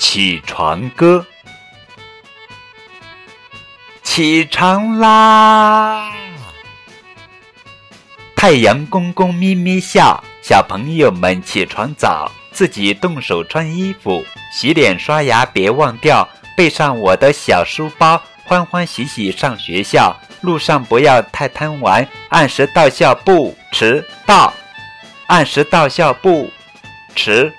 起床歌，起床啦！太阳公公咪咪笑，小朋友们起床早。自己动手穿衣服，洗脸刷牙别忘掉。背上我的小书包，欢欢喜喜上学校。路上不要太贪玩，按时到校不迟到，按时到校不迟。